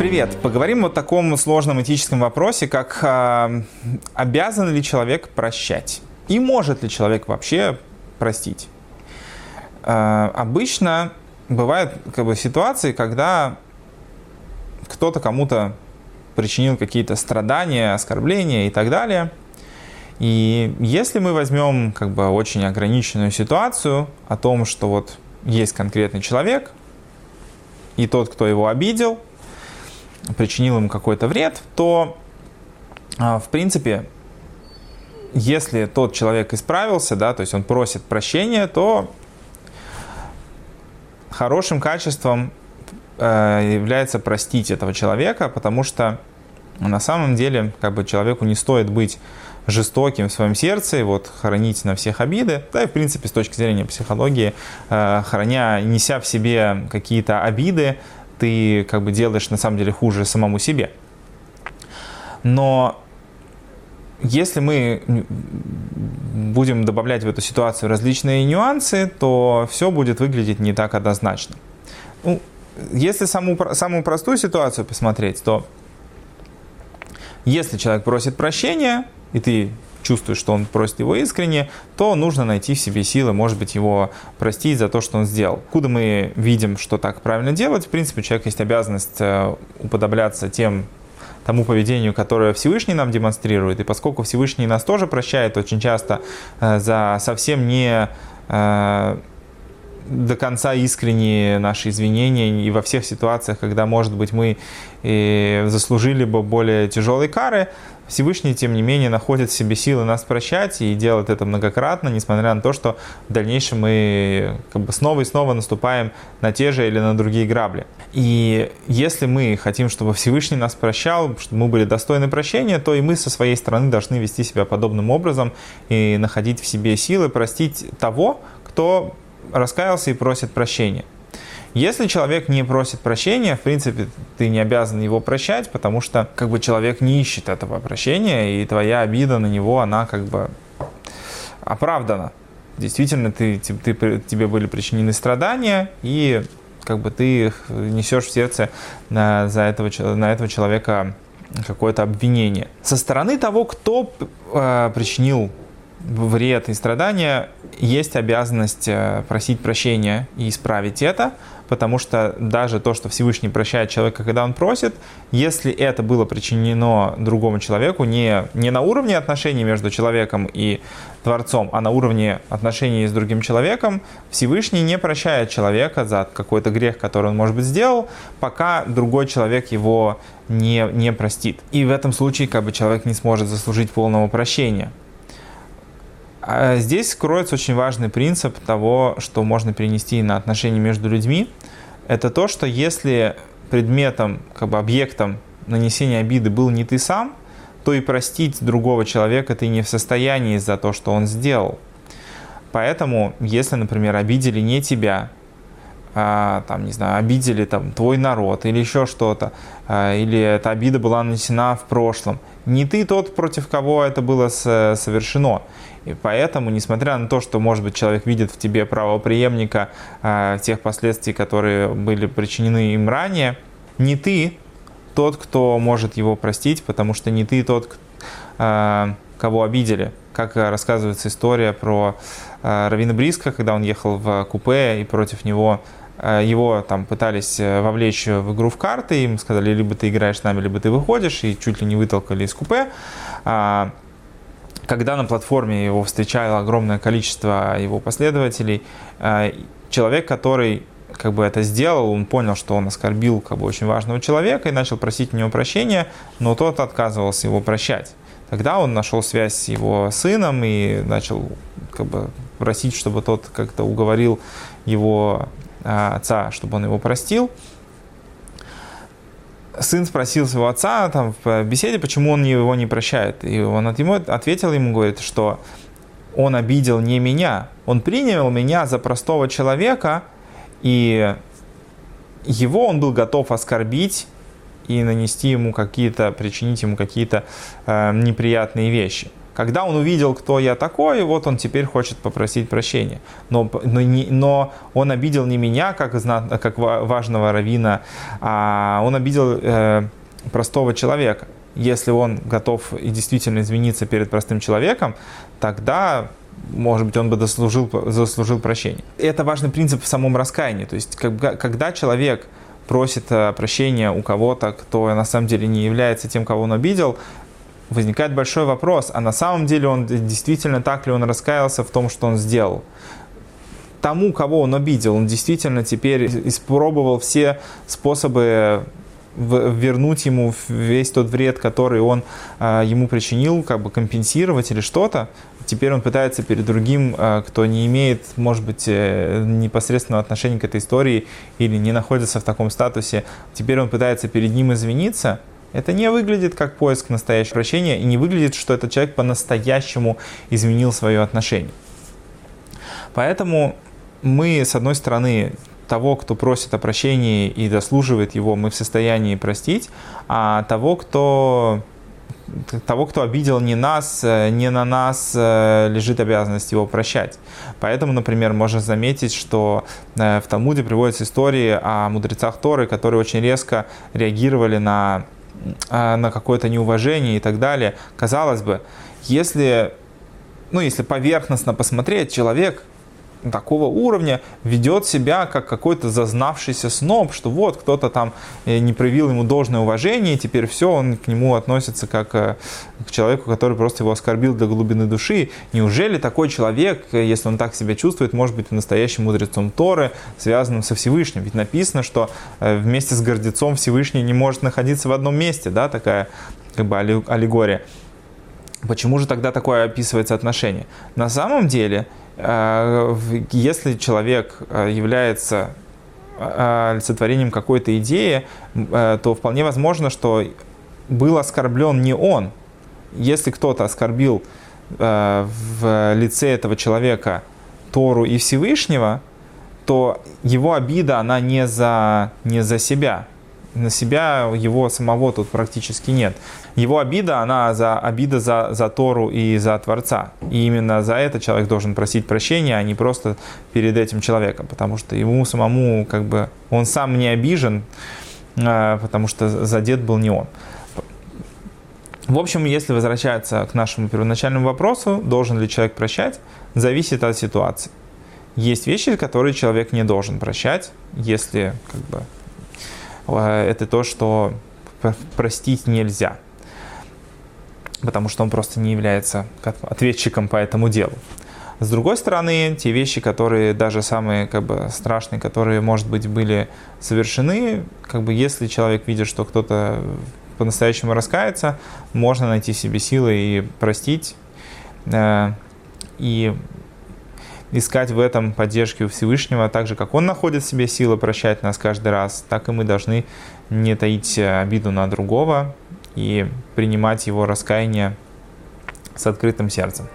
Привет! Поговорим о таком сложном этическом вопросе, как э, обязан ли человек прощать? И может ли человек вообще простить? Э, обычно бывают как бы, ситуации, когда кто-то кому-то причинил какие-то страдания, оскорбления и так далее. И если мы возьмем как бы очень ограниченную ситуацию о том, что вот есть конкретный человек, и тот, кто его обидел – причинил ему какой-то вред, то, а, в принципе, если тот человек исправился, да, то есть он просит прощения, то хорошим качеством э, является простить этого человека, потому что на самом деле как бы человеку не стоит быть жестоким в своем сердце вот хранить на всех обиды. Да и в принципе с точки зрения психологии, э, храня, неся в себе какие-то обиды, ты как бы делаешь на самом деле хуже самому себе. Но если мы будем добавлять в эту ситуацию различные нюансы, то все будет выглядеть не так однозначно. Ну, если саму, самую простую ситуацию посмотреть, то если человек просит прощения, и ты чувствует, что он просит его искренне, то нужно найти в себе силы, может быть, его простить за то, что он сделал. Куда мы видим, что так правильно делать? В принципе, у человека есть обязанность э, уподобляться тем тому поведению, которое Всевышний нам демонстрирует. И поскольку Всевышний нас тоже прощает очень часто э, за совсем не э, до конца искренние наши извинения и во всех ситуациях, когда, может быть, мы заслужили бы более тяжелой кары, Всевышний, тем не менее, находит в себе силы нас прощать и делает это многократно, несмотря на то, что в дальнейшем мы как бы снова и снова наступаем на те же или на другие грабли. И если мы хотим, чтобы Всевышний нас прощал, чтобы мы были достойны прощения, то и мы со своей стороны должны вести себя подобным образом и находить в себе силы простить того, кто раскаялся и просит прощения. Если человек не просит прощения, в принципе, ты не обязан его прощать, потому что как бы человек не ищет этого прощения, и твоя обида на него, она как бы оправдана. Действительно, ты, ты, ты, тебе были причинены страдания, и как бы ты несешь в сердце на, за этого, на этого человека какое-то обвинение. Со стороны того, кто э, причинил вред и страдания, есть обязанность э, просить прощения и исправить это, потому что даже то, что Всевышний прощает человека, когда он просит, если это было причинено другому человеку не, не на уровне отношений между человеком и Творцом, а на уровне отношений с другим человеком, Всевышний не прощает человека за какой-то грех, который он, может быть, сделал, пока другой человек его не, не простит. И в этом случае как бы, человек не сможет заслужить полного прощения. А здесь кроется очень важный принцип того, что можно перенести на отношения между людьми. Это то, что если предметом, как бы объектом нанесения обиды был не ты сам, то и простить другого человека ты не в состоянии за то, что он сделал. Поэтому, если, например, обидели не тебя, а, там, не знаю, обидели там твой народ или еще что-то, а, или эта обида была нанесена в прошлом, не ты тот, против кого это было совершено. И поэтому, несмотря на то, что, может быть, человек видит в тебе правоприемника э, тех последствий, которые были причинены им ранее, не ты тот, кто может его простить, потому что не ты тот, э, кого обидели. Как рассказывается история про э, Равина Бриска, когда он ехал в купе и против него его там пытались вовлечь в игру в карты, им сказали, либо ты играешь с нами, либо ты выходишь, и чуть ли не вытолкали из купе когда на платформе его встречало огромное количество его последователей, э, человек, который как бы это сделал, он понял, что он оскорбил как бы очень важного человека и начал просить у него прощения, но тот отказывался его прощать. Тогда он нашел связь с его сыном и начал как бы просить, чтобы тот как-то уговорил его э, отца, чтобы он его простил сын спросил своего отца там, в беседе, почему он его не прощает. И он от ему ответил ему, говорит, что он обидел не меня, он принял меня за простого человека, и его он был готов оскорбить и нанести ему какие-то, причинить ему какие-то э, неприятные вещи. Когда он увидел, кто я такой, вот он теперь хочет попросить прощения. Но, но, не, но он обидел не меня, как, как важного равина, а он обидел э, простого человека. Если он готов и действительно извиниться перед простым человеком, тогда может быть, он бы заслужил, заслужил прощение. Это важный принцип в самом раскаянии. То есть, когда человек просит э, прощения у кого-то, кто на самом деле не является тем, кого он обидел, возникает большой вопрос, а на самом деле он действительно так ли он раскаялся в том, что он сделал? Тому, кого он обидел, он действительно теперь испробовал все способы вернуть ему весь тот вред, который он э, ему причинил, как бы компенсировать или что-то. Теперь он пытается перед другим, э, кто не имеет, может быть, э, непосредственного отношения к этой истории или не находится в таком статусе, теперь он пытается перед ним извиниться. Это не выглядит как поиск настоящего прощения и не выглядит, что этот человек по-настоящему изменил свое отношение. Поэтому мы, с одной стороны, того, кто просит о прощении и заслуживает его, мы в состоянии простить, а того, кто того, кто обидел не нас, э, не на нас э, лежит обязанность его прощать. Поэтому, например, можно заметить, что э, в Талмуде приводятся истории о мудрецах Торы, которые очень резко реагировали на, на какое-то неуважение и так далее. Казалось бы, если, ну, если поверхностно посмотреть, человек такого уровня ведет себя как какой-то зазнавшийся сноб, что вот кто-то там э, не проявил ему должное уважение, и теперь все, он к нему относится как э, к человеку, который просто его оскорбил до глубины души. Неужели такой человек, э, если он так себя чувствует, может быть настоящим мудрецом Торы, связанным со Всевышним? Ведь написано, что вместе с гордецом Всевышний не может находиться в одном месте, да, такая как бы аллегория. Почему же тогда такое описывается отношение? На самом деле, если человек э, является э, олицетворением какой-то идеи, то вполне возможно, что был оскорблен не он. Если кто-то оскорбил в лице этого человека Тору и Всевышнего, то его обида, она не за, не за себя, на себя его самого тут практически нет. Его обида, она за обида за, за Тору и за Творца. И именно за это человек должен просить прощения, а не просто перед этим человеком, потому что ему самому, как бы, он сам не обижен, а, потому что задет был не он. В общем, если возвращаться к нашему первоначальному вопросу, должен ли человек прощать, зависит от ситуации. Есть вещи, которые человек не должен прощать, если как бы, это то, что простить нельзя, потому что он просто не является ответчиком по этому делу. С другой стороны, те вещи, которые даже самые как бы, страшные, которые, может быть, были совершены, как бы, если человек видит, что кто-то по-настоящему раскается, можно найти в себе силы и простить. Э, и искать в этом поддержки у Всевышнего, так же, как Он находит в себе силы прощать нас каждый раз, так и мы должны не таить обиду на другого и принимать его раскаяние с открытым сердцем.